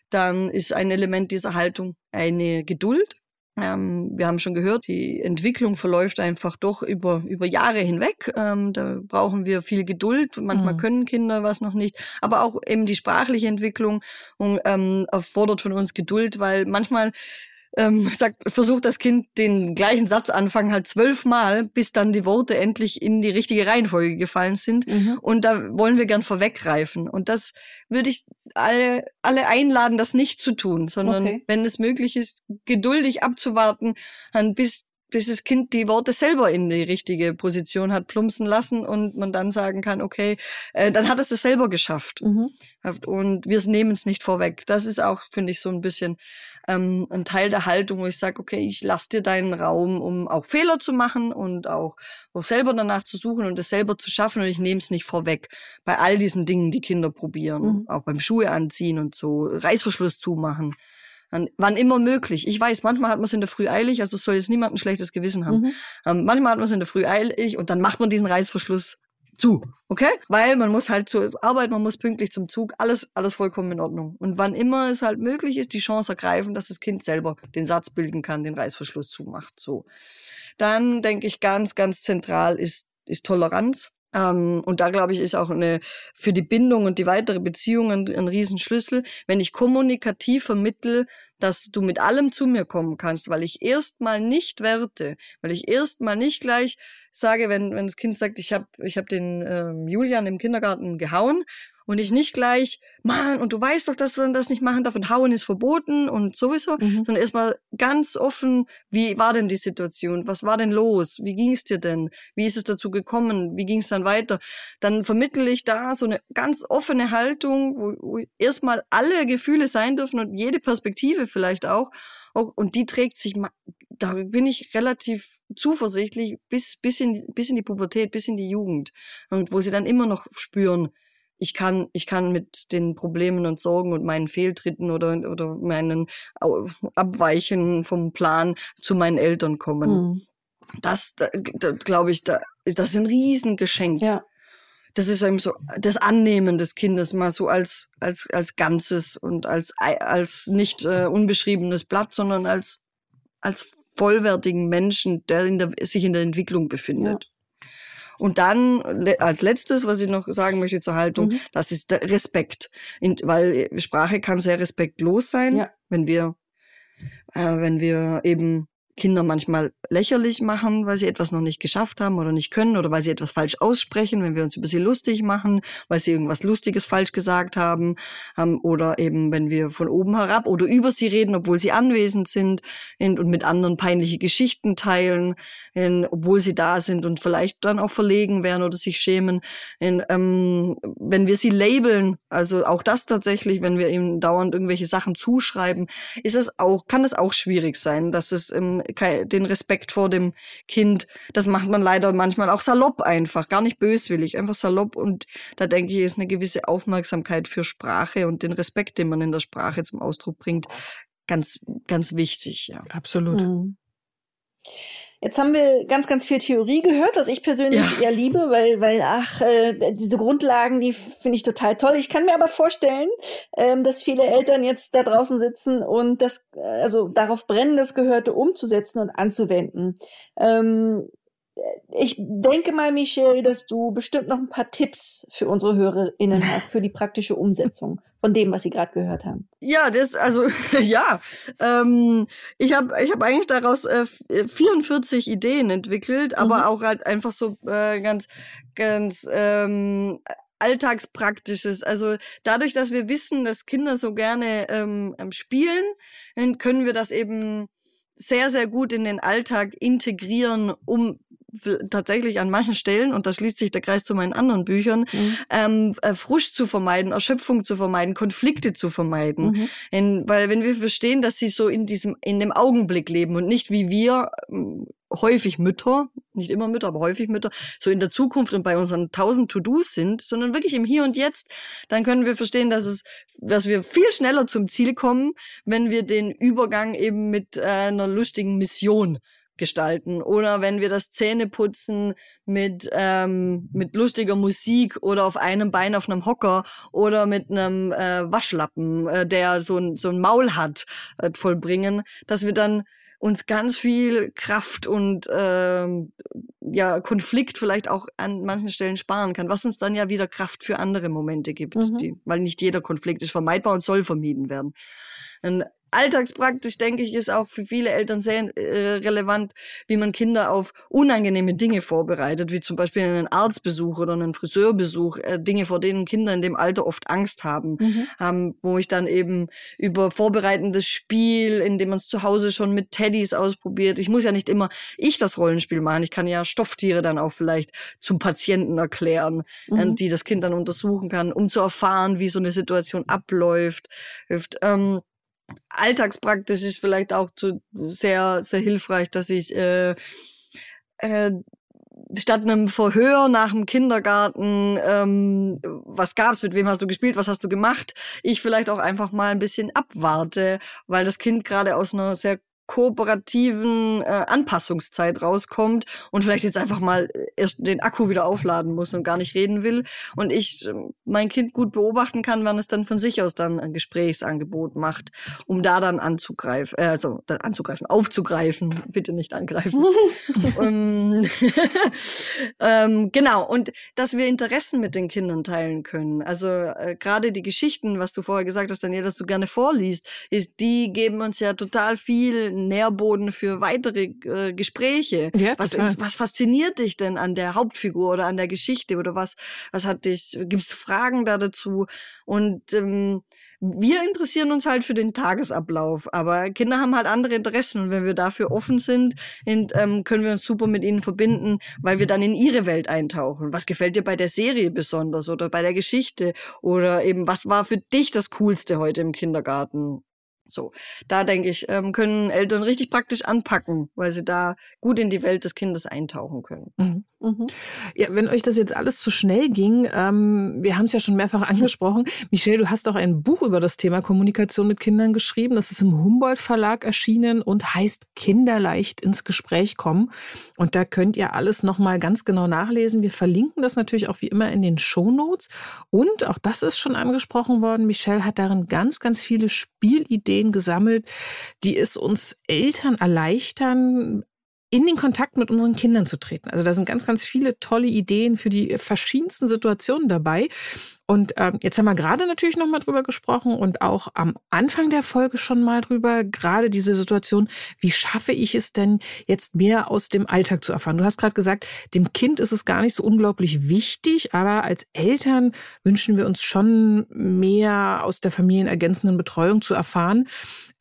Dann ist ein Element dieser Haltung eine Geduld. Ähm, wir haben schon gehört, die Entwicklung verläuft einfach doch über, über Jahre hinweg. Ähm, da brauchen wir viel Geduld. Manchmal mhm. können Kinder was noch nicht. Aber auch eben die sprachliche Entwicklung ähm, erfordert von uns Geduld, weil manchmal ähm, sagt, versucht das Kind den gleichen Satz anfangen halt zwölfmal, bis dann die Worte endlich in die richtige Reihenfolge gefallen sind. Mhm. Und da wollen wir gern vorweggreifen. Und das würde ich alle, alle einladen, das nicht zu tun, sondern okay. wenn es möglich ist, geduldig abzuwarten, bis bis das Kind die Worte selber in die richtige Position hat plumpsen lassen und man dann sagen kann, okay, äh, dann hat es es selber geschafft. Mhm. Und wir nehmen es nicht vorweg. Das ist auch, finde ich, so ein bisschen ähm, ein Teil der Haltung, wo ich sage, okay, ich lasse dir deinen Raum, um auch Fehler zu machen und auch, auch selber danach zu suchen und es selber zu schaffen und ich nehme es nicht vorweg. Bei all diesen Dingen, die Kinder probieren, mhm. auch beim Schuhe anziehen und so, Reißverschluss zumachen. An, wann immer möglich. Ich weiß, manchmal hat man es in der Früh eilig, also es soll jetzt niemand ein schlechtes Gewissen haben. Mhm. Ähm, manchmal hat man es in der Früh eilig und dann macht man diesen Reißverschluss zu, okay? Weil man muss halt zur Arbeit, man muss pünktlich zum Zug, alles, alles vollkommen in Ordnung. Und wann immer es halt möglich ist, die Chance ergreifen, dass das Kind selber den Satz bilden kann, den Reißverschluss zumacht, so. Dann denke ich ganz, ganz zentral ist, ist Toleranz. Ähm, und da glaube ich, ist auch eine für die Bindung und die weitere Beziehung ein, ein Riesenschlüssel. Wenn ich kommunikativ vermittel, dass du mit allem zu mir kommen kannst, weil ich erstmal nicht werte, weil ich erstmal nicht gleich sage, wenn, wenn das Kind sagt, ich habe ich hab den ähm, Julian im Kindergarten gehauen und ich nicht gleich, Mann, und du weißt doch, dass man das nicht machen darf und hauen ist verboten und sowieso, mhm. sondern erstmal ganz offen, wie war denn die Situation? Was war denn los? Wie ging es dir denn? Wie ist es dazu gekommen? Wie ging es dann weiter? Dann vermittle ich da so eine ganz offene Haltung, wo, wo erstmal alle Gefühle sein dürfen und jede Perspektive vielleicht auch. auch und die trägt sich da bin ich relativ zuversichtlich bis, bis, in, bis in die Pubertät, bis in die Jugend. Und wo sie dann immer noch spüren, ich kann, ich kann mit den Problemen und Sorgen und meinen Fehltritten oder, oder meinen Abweichen vom Plan zu meinen Eltern kommen. Mhm. Das, da, da glaube ich, da, das ist ein Riesengeschenk. Ja. Das ist eben so das Annehmen des Kindes mal so als, als, als Ganzes und als, als nicht äh, unbeschriebenes Blatt, sondern als, als vollwertigen Menschen, der, in der sich in der Entwicklung befindet. Ja. Und dann als letztes, was ich noch sagen möchte zur Haltung, mhm. das ist der Respekt. In, weil Sprache kann sehr respektlos sein, ja. wenn wir, äh, wenn wir eben Kinder manchmal lächerlich machen, weil sie etwas noch nicht geschafft haben oder nicht können oder weil sie etwas falsch aussprechen, wenn wir uns über sie lustig machen, weil sie irgendwas Lustiges falsch gesagt haben ähm, oder eben wenn wir von oben herab oder über sie reden, obwohl sie anwesend sind und mit anderen peinliche Geschichten teilen, obwohl sie da sind und vielleicht dann auch verlegen werden oder sich schämen. Ähm, wenn wir sie labeln, also auch das tatsächlich, wenn wir ihnen dauernd irgendwelche Sachen zuschreiben, ist es auch, kann es auch schwierig sein, dass es ähm, den Respekt vor dem Kind, das macht man leider manchmal auch salopp einfach, gar nicht böswillig, einfach salopp. Und da denke ich, ist eine gewisse Aufmerksamkeit für Sprache und den Respekt, den man in der Sprache zum Ausdruck bringt, ganz, ganz wichtig. Ja. Absolut. Mhm. Jetzt haben wir ganz, ganz viel Theorie gehört, was ich persönlich ja. eher liebe, weil, weil, ach, äh, diese Grundlagen, die finde ich total toll. Ich kann mir aber vorstellen, ähm, dass viele Eltern jetzt da draußen sitzen und das, äh, also darauf brennen, das Gehörte umzusetzen und anzuwenden. Ähm, ich denke mal, Michelle, dass du bestimmt noch ein paar Tipps für unsere HörerInnen hast, für die praktische Umsetzung von dem, was sie gerade gehört haben. Ja, das, also, ja. Ähm, ich habe ich hab eigentlich daraus äh, 44 Ideen entwickelt, mhm. aber auch halt einfach so äh, ganz, ganz ähm, alltagspraktisches. Also dadurch, dass wir wissen, dass Kinder so gerne ähm, spielen, können wir das eben sehr, sehr gut in den Alltag integrieren, um tatsächlich an manchen Stellen, und da schließt sich der Kreis zu meinen anderen Büchern, mhm. ähm, äh, Frust zu vermeiden, Erschöpfung zu vermeiden, Konflikte zu vermeiden. Mhm. In, weil wenn wir verstehen, dass sie so in diesem, in dem Augenblick leben und nicht wie wir, ähm, häufig Mütter, nicht immer Mütter, aber häufig Mütter, so in der Zukunft und bei unseren tausend To-Dos sind, sondern wirklich im Hier und Jetzt, dann können wir verstehen, dass es, dass wir viel schneller zum Ziel kommen, wenn wir den Übergang eben mit äh, einer lustigen Mission gestalten oder wenn wir das Zähneputzen mit ähm, mit lustiger Musik oder auf einem Bein auf einem Hocker oder mit einem äh, Waschlappen, äh, der so ein so ein Maul hat, äh, vollbringen, dass wir dann uns ganz viel Kraft und ähm, ja Konflikt vielleicht auch an manchen Stellen sparen kann, was uns dann ja wieder Kraft für andere Momente gibt, mhm. die, weil nicht jeder Konflikt ist vermeidbar und soll vermieden werden. Und alltagspraktisch, denke ich, ist auch für viele Eltern sehr äh, relevant, wie man Kinder auf unangenehme Dinge vorbereitet, wie zum Beispiel einen Arztbesuch oder einen Friseurbesuch, äh, Dinge, vor denen Kinder in dem Alter oft Angst haben, mhm. ähm, wo ich dann eben über vorbereitendes Spiel, in dem man es zu Hause schon mit Teddys ausprobiert. Ich muss ja nicht immer ich das Rollenspiel machen. Ich kann ja Stofftiere dann auch vielleicht zum Patienten erklären, äh, mhm. äh, die das Kind dann untersuchen kann, um zu erfahren, wie so eine Situation abläuft. Ähm, alltagspraktisch ist vielleicht auch zu, sehr, sehr hilfreich, dass ich äh, äh, statt einem Verhör nach dem Kindergarten, ähm, was gab's, mit wem hast du gespielt, was hast du gemacht, ich vielleicht auch einfach mal ein bisschen abwarte, weil das Kind gerade aus einer sehr kooperativen äh, Anpassungszeit rauskommt und vielleicht jetzt einfach mal äh, erst den Akku wieder aufladen muss und gar nicht reden will und ich äh, mein Kind gut beobachten kann, wann es dann von sich aus dann ein Gesprächsangebot macht, um da dann anzugreifen, äh, also dann anzugreifen, aufzugreifen, bitte nicht angreifen. um, ähm, genau und dass wir Interessen mit den Kindern teilen können. Also äh, gerade die Geschichten, was du vorher gesagt hast, Daniel, dass du gerne vorliest, ist die geben uns ja total viel Nährboden für weitere äh, Gespräche. Ja, was, was fasziniert dich denn an der Hauptfigur oder an der Geschichte oder was, was hat dich, gibt's Fragen da dazu? Und ähm, wir interessieren uns halt für den Tagesablauf, aber Kinder haben halt andere Interessen und wenn wir dafür offen sind, ähm, können wir uns super mit ihnen verbinden, weil wir dann in ihre Welt eintauchen. Was gefällt dir bei der Serie besonders oder bei der Geschichte oder eben was war für dich das Coolste heute im Kindergarten? So, da denke ich, ähm, können Eltern richtig praktisch anpacken, weil sie da gut in die Welt des Kindes eintauchen können. Mhm. Mhm. Ja, wenn euch das jetzt alles zu schnell ging, ähm, wir haben es ja schon mehrfach angesprochen. Michelle, du hast auch ein Buch über das Thema Kommunikation mit Kindern geschrieben. Das ist im Humboldt Verlag erschienen und heißt Kinderleicht ins Gespräch kommen. Und da könnt ihr alles nochmal ganz genau nachlesen. Wir verlinken das natürlich auch wie immer in den Show Notes. Und auch das ist schon angesprochen worden. Michelle hat darin ganz, ganz viele Spielideen gesammelt, die es uns Eltern erleichtern, in den Kontakt mit unseren Kindern zu treten. Also da sind ganz, ganz viele tolle Ideen für die verschiedensten Situationen dabei. Und ähm, jetzt haben wir gerade natürlich noch mal drüber gesprochen und auch am Anfang der Folge schon mal drüber, gerade diese Situation, wie schaffe ich es denn jetzt mehr aus dem Alltag zu erfahren? Du hast gerade gesagt, dem Kind ist es gar nicht so unglaublich wichtig, aber als Eltern wünschen wir uns schon mehr aus der familienergänzenden Betreuung zu erfahren.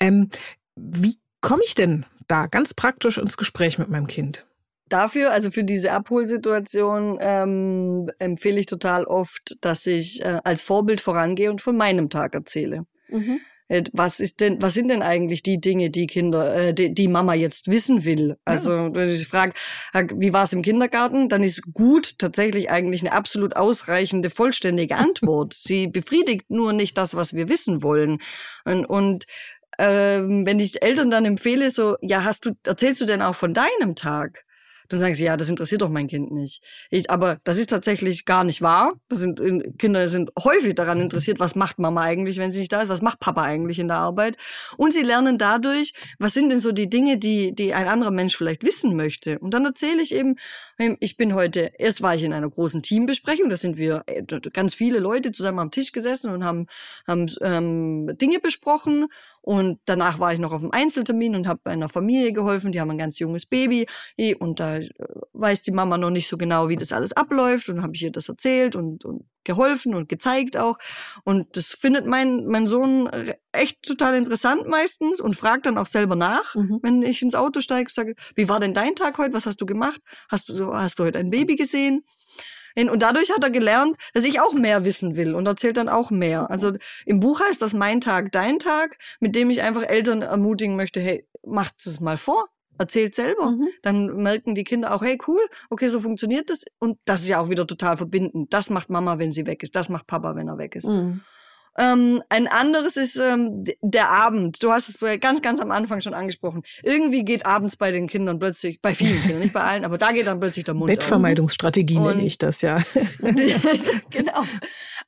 Ähm, wie komme ich denn da ganz praktisch ins Gespräch mit meinem Kind? Dafür, also für diese Abholsituation, ähm, empfehle ich total oft, dass ich äh, als Vorbild vorangehe und von meinem Tag erzähle. Mhm. Äh, was ist denn, was sind denn eigentlich die Dinge, die Kinder, äh, die, die Mama jetzt wissen will? Also ja. wenn ich frage, wie war es im Kindergarten, dann ist gut tatsächlich eigentlich eine absolut ausreichende, vollständige Antwort. Sie befriedigt nur nicht das, was wir wissen wollen. Und, und ähm, wenn ich Eltern dann empfehle, so, ja, hast du, erzählst du denn auch von deinem Tag? Dann sagen sie, ja, das interessiert doch mein Kind nicht. Ich, aber das ist tatsächlich gar nicht wahr. Das sind, Kinder sind häufig daran interessiert, was macht Mama eigentlich, wenn sie nicht da ist, was macht Papa eigentlich in der Arbeit. Und sie lernen dadurch, was sind denn so die Dinge, die, die ein anderer Mensch vielleicht wissen möchte. Und dann erzähle ich eben, ähm, ich bin heute, erst war ich in einer großen Teambesprechung, da sind wir äh, ganz viele Leute zusammen am Tisch gesessen und haben, haben ähm, Dinge besprochen. Und danach war ich noch auf einem Einzeltermin und habe einer Familie geholfen. Die haben ein ganz junges Baby und da äh, weiß die Mama noch nicht so genau, wie das alles abläuft. Und habe ich ihr das erzählt und, und geholfen und gezeigt auch. Und das findet mein, mein Sohn echt total interessant meistens und fragt dann auch selber nach, mhm. wenn ich ins Auto steige, sage, wie war denn dein Tag heute? Was hast du gemacht? Hast du, hast du heute ein Baby gesehen? Und dadurch hat er gelernt, dass ich auch mehr wissen will und erzählt dann auch mehr. Also im Buch heißt das Mein Tag, Dein Tag, mit dem ich einfach Eltern ermutigen möchte, hey, macht es mal vor. Erzählt selber. Mhm. Dann merken die Kinder auch, hey, cool, okay, so funktioniert das. Und das ist ja auch wieder total verbindend. Das macht Mama, wenn sie weg ist. Das macht Papa, wenn er weg ist. Mhm. Ähm, ein anderes ist ähm, der Abend. Du hast es ganz, ganz am Anfang schon angesprochen. Irgendwie geht abends bei den Kindern plötzlich, bei vielen Kindern, nicht bei allen, aber da geht dann plötzlich der Mund Bettvermeidungsstrategie nenne ich das, ja. genau.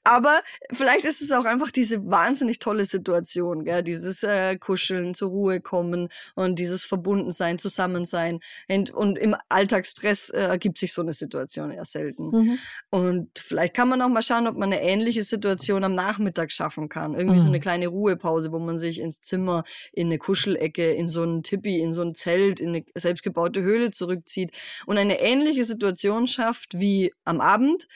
Aber vielleicht ist es auch einfach diese wahnsinnig tolle Situation, gell? dieses äh, Kuscheln, zur Ruhe kommen und dieses Verbundensein, Zusammensein. Und, und im Alltagsstress äh, ergibt sich so eine Situation eher selten. Mhm. Und vielleicht kann man auch mal schauen, ob man eine ähnliche Situation am Nachmittag schaffen kann. Irgendwie mhm. so eine kleine Ruhepause, wo man sich ins Zimmer, in eine Kuschelecke, in so ein Tippi, in so ein Zelt, in eine selbstgebaute Höhle zurückzieht und eine ähnliche Situation schafft wie am Abend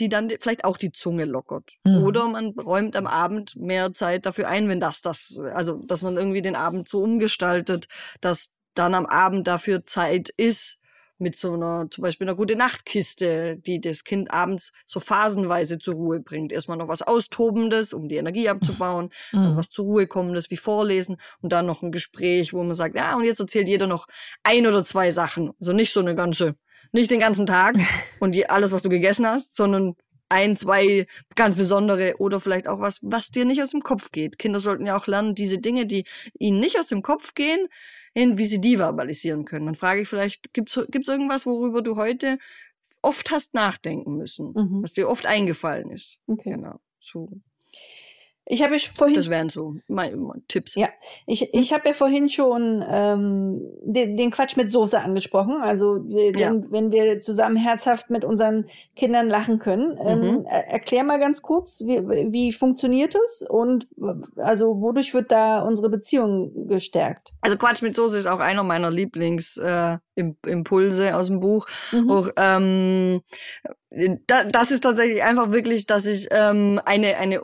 die dann vielleicht auch die Zunge lockert. Mhm. Oder man räumt am Abend mehr Zeit dafür ein, wenn das das, also dass man irgendwie den Abend so umgestaltet, dass dann am Abend dafür Zeit ist, mit so einer, zum Beispiel einer gute Nachtkiste, die das Kind abends so phasenweise zur Ruhe bringt. Erstmal noch was Austobendes, um die Energie abzubauen, mhm. dann was zur Ruhe kommendes wie Vorlesen und dann noch ein Gespräch, wo man sagt, ja, und jetzt erzählt jeder noch ein oder zwei Sachen. Also nicht so eine ganze, nicht den ganzen Tag und die, alles, was du gegessen hast, sondern ein, zwei ganz besondere oder vielleicht auch was, was dir nicht aus dem Kopf geht. Kinder sollten ja auch lernen, diese Dinge, die ihnen nicht aus dem Kopf gehen, hin, wie sie die verbalisieren können. Dann frage ich vielleicht, gibt's gibt's irgendwas, worüber du heute oft hast nachdenken müssen, mhm. was dir oft eingefallen ist? Okay. Genau. So. Ich habe vorhin. Das wären so meine, meine Tipps. Ja, ich, ich habe ja vorhin schon ähm, den, den Quatsch mit Soße angesprochen. Also den, ja. wenn wir zusammen herzhaft mit unseren Kindern lachen können. Ähm, mhm. erklär mal ganz kurz, wie, wie funktioniert es und also wodurch wird da unsere Beziehung gestärkt? Also Quatsch mit Soße ist auch einer meiner Lieblingsimpulse äh, aus dem Buch. Mhm. Auch, ähm, das ist tatsächlich einfach wirklich, dass ich ähm, eine eine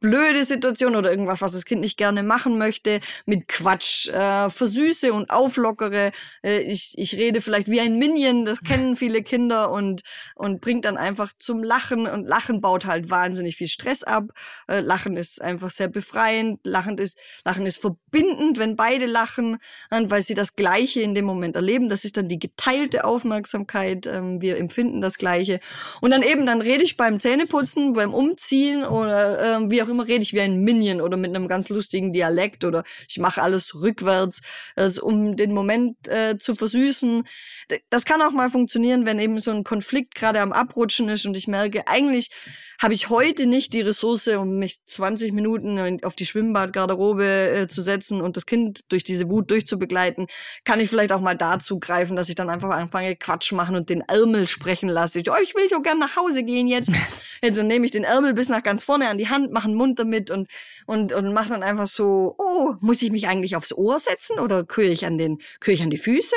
blöde Situation oder irgendwas, was das Kind nicht gerne machen möchte, mit Quatsch äh, versüße und auflockere. Äh, ich, ich rede vielleicht wie ein Minion, das kennen viele Kinder und, und bringt dann einfach zum Lachen und Lachen baut halt wahnsinnig viel Stress ab. Äh, Lachen ist einfach sehr befreiend, Lachen ist, Lachen ist verbindend, wenn beide lachen, äh, weil sie das Gleiche in dem Moment erleben. Das ist dann die geteilte Aufmerksamkeit, ähm, wir empfinden das Gleiche. Und dann eben, dann rede ich beim Zähneputzen, beim Umziehen oder äh, wie auch immer rede ich wie ein Minion oder mit einem ganz lustigen Dialekt oder ich mache alles rückwärts, also um den Moment äh, zu versüßen. Das kann auch mal funktionieren, wenn eben so ein Konflikt gerade am Abrutschen ist und ich merke, eigentlich habe ich heute nicht die Ressource, um mich 20 Minuten auf die Schwimmbadgarderobe äh, zu setzen und das Kind durch diese Wut durchzubegleiten, kann ich vielleicht auch mal dazu greifen, dass ich dann einfach anfange, Quatsch machen und den Ärmel sprechen lasse. Ich, oh, ich will so gern nach Hause gehen jetzt. Jetzt nehme ich den Ärmel bis nach ganz vorne an die Hand, mache einen Mund damit und, und, und mache dann einfach so, oh, muss ich mich eigentlich aufs Ohr setzen oder kühe ich an den, kühe ich an die Füße?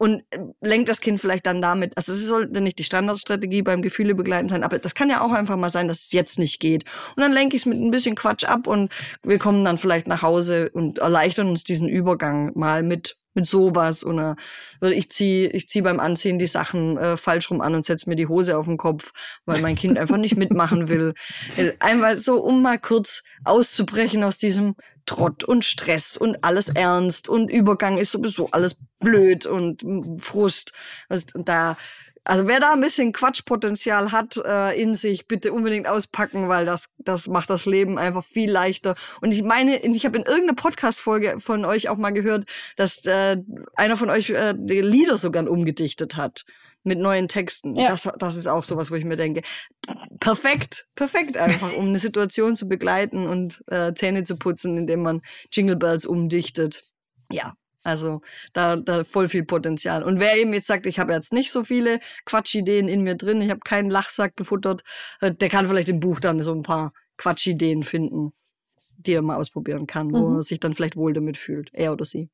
Und äh, lenkt das Kind vielleicht dann damit, also es sollte nicht die Standardstrategie beim Gefühle begleiten sein, aber das kann ja auch einfach mal sein, dass es jetzt nicht geht. Und dann lenke ich es mit ein bisschen Quatsch ab und wir kommen dann vielleicht nach Hause und erleichtern uns diesen Übergang mal mit mit sowas oder ich zieh ich zieh beim Anziehen die Sachen äh, falsch rum an und setz mir die Hose auf den Kopf, weil mein Kind einfach nicht mitmachen will. Einmal so, um mal kurz auszubrechen aus diesem Trott und Stress und alles ernst und Übergang ist sowieso alles blöd und Frust. Und da, also wer da ein bisschen Quatschpotenzial hat äh, in sich, bitte unbedingt auspacken, weil das, das macht das Leben einfach viel leichter. Und ich meine, ich habe in irgendeiner Podcast-Folge von euch auch mal gehört, dass äh, einer von euch äh, die Lieder sogar umgedichtet hat mit neuen Texten. Ja. Das, das ist auch sowas, wo ich mir denke, perfekt, perfekt einfach, um eine Situation zu begleiten und äh, Zähne zu putzen, indem man Jingle Bells umdichtet. Ja, also da, da voll viel Potenzial. Und wer eben jetzt sagt, ich habe jetzt nicht so viele Quatschideen in mir drin, ich habe keinen Lachsack gefuttert, äh, der kann vielleicht im Buch dann so ein paar Quatschideen finden, die er mal ausprobieren kann, mhm. wo er sich dann vielleicht wohl damit fühlt, er oder sie.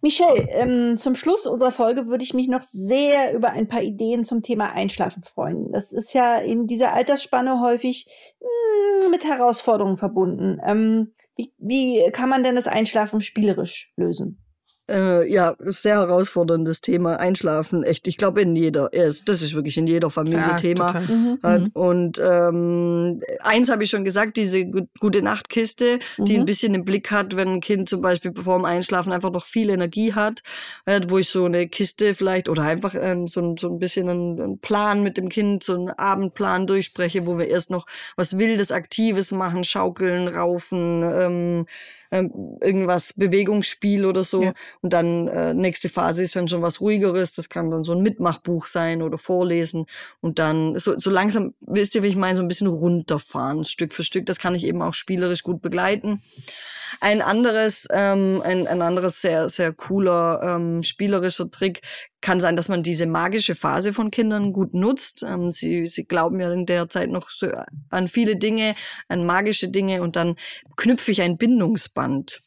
Michelle, ähm, zum Schluss unserer Folge würde ich mich noch sehr über ein paar Ideen zum Thema Einschlafen freuen. Das ist ja in dieser Altersspanne häufig mh, hm, mit Herausforderungen verbunden. Ähm, wie, wie kann man denn das Einschlafen spielerisch lösen? Äh, ja, sehr herausforderndes Thema. Einschlafen, echt. Ich glaube in jeder, das ist wirklich in jeder Familie ja, Thema. Mhm. Äh, mhm. Und ähm, eins habe ich schon gesagt, diese gute Nachtkiste, mhm. die ein bisschen im Blick hat, wenn ein Kind zum Beispiel vor dem Einschlafen einfach noch viel Energie hat, äh, wo ich so eine Kiste vielleicht oder einfach äh, so, so ein bisschen einen, einen Plan mit dem Kind, so einen Abendplan durchspreche, wo wir erst noch was Wildes, Aktives machen, schaukeln, raufen, ähm, ähm, irgendwas Bewegungsspiel oder so. Ja. Und dann äh, nächste Phase ist dann schon was ruhigeres. Das kann dann so ein Mitmachbuch sein oder vorlesen. Und dann so, so langsam, wisst ihr, wie ich meine, so ein bisschen runterfahren, Stück für Stück. Das kann ich eben auch spielerisch gut begleiten. Ein anderes, ähm, ein, ein anderes sehr, sehr cooler ähm, spielerischer Trick kann sein, dass man diese magische Phase von Kindern gut nutzt. Ähm, sie, sie glauben ja in der Zeit noch so an viele Dinge, an magische Dinge und dann knüpfe ich ein Bindungsband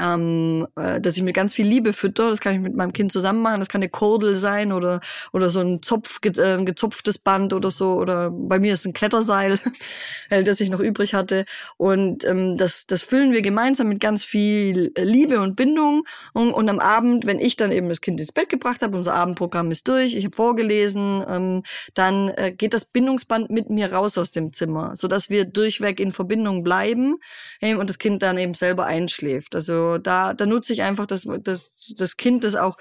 ähm, äh, dass ich mir ganz viel Liebe fütter. Das kann ich mit meinem Kind zusammen machen. Das kann eine Kordel sein oder oder so ein Zopf, äh, ein gezupftes Band oder so. Oder bei mir ist ein Kletterseil, äh, das ich noch übrig hatte. Und ähm, das das füllen wir gemeinsam mit ganz viel Liebe und Bindung. Und, und am Abend, wenn ich dann eben das Kind ins Bett gebracht habe, unser Abendprogramm ist durch, ich habe vorgelesen, ähm, dann äh, geht das Bindungsband mit mir raus aus dem Zimmer, so dass wir durchweg in Verbindung bleiben ähm, und das Kind dann eben selber einschläft. Also da, da nutze ich einfach, dass, dass das Kind das auch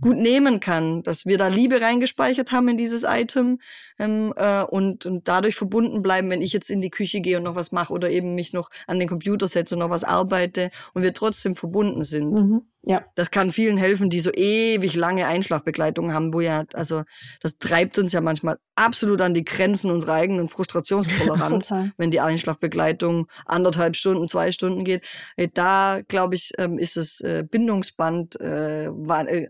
gut nehmen kann, dass wir da Liebe reingespeichert haben in dieses Item ähm, äh, und, und dadurch verbunden bleiben, wenn ich jetzt in die Küche gehe und noch was mache oder eben mich noch an den Computer setze und noch was arbeite und wir trotzdem verbunden sind. Mhm. Ja. Das kann vielen helfen, die so ewig lange Einschlafbegleitungen haben, wo ja, also das treibt uns ja manchmal absolut an die Grenzen unserer eigenen Frustrationstoleranz, wenn die Einschlafbegleitung anderthalb Stunden, zwei Stunden geht. Äh, da, glaube ich, ähm, ist das äh, Bindungsband äh,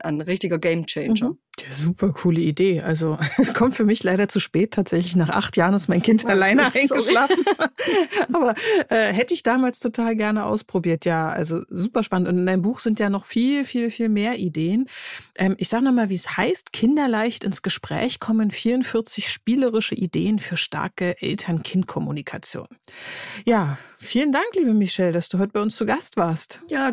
ein richtiger Gamechanger. Mhm. Super coole Idee. Also kommt für mich leider zu spät. Tatsächlich nach acht Jahren ist mein Kind alleine eingeschlafen. Aber äh, hätte ich damals total gerne ausprobiert. Ja, also super spannend. Und in deinem Buch sind ja noch viel, viel, viel mehr Ideen. Ähm, ich sage nochmal, wie es heißt. Kinderleicht ins Gespräch kommen 44 spielerische Ideen für starke Eltern-Kind-Kommunikation. Ja, vielen Dank, liebe Michelle, dass du heute bei uns zu Gast warst. Ja,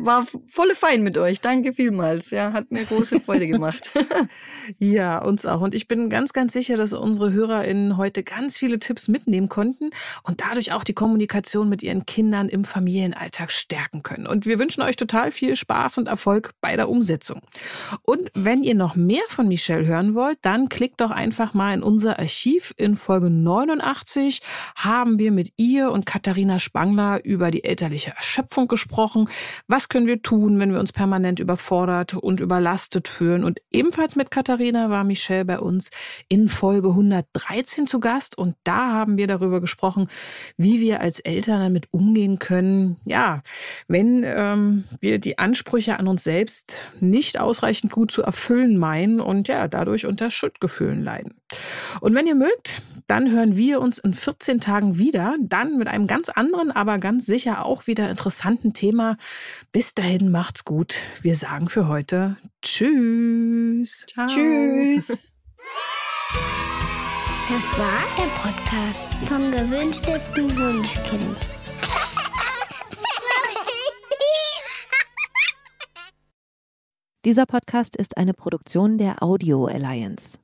war volle fein mit euch. Danke vielmals. Ja, hat mir große Freude gemacht. ja, uns auch. Und ich bin ganz, ganz sicher, dass unsere HörerInnen heute ganz viele Tipps mitnehmen konnten und dadurch auch die Kommunikation mit ihren Kindern im Familienalltag stärken können. Und wir wünschen euch total viel Spaß und Erfolg bei der Umsetzung. Und wenn ihr noch mehr von Michelle hören wollt, dann klickt doch einfach mal in unser Archiv. In Folge 89 haben wir mit ihr und Katharina Spangler über die elterliche Erschöpfung gesprochen. Was können wir tun, wenn wir uns permanent überfordert und überlastet fühlen und Ebenfalls mit Katharina war Michelle bei uns in Folge 113 zu Gast und da haben wir darüber gesprochen, wie wir als Eltern damit umgehen können, ja, wenn ähm, wir die Ansprüche an uns selbst nicht ausreichend gut zu erfüllen meinen und ja, dadurch unter Schuldgefühlen leiden. Und wenn ihr mögt, dann hören wir uns in 14 Tagen wieder, dann mit einem ganz anderen, aber ganz sicher auch wieder interessanten Thema. Bis dahin macht's gut. Wir sagen für heute Tschüss. Ciao. Tschüss. Das war der Podcast vom gewünschtesten Wunschkind. Dieser Podcast ist eine Produktion der Audio Alliance.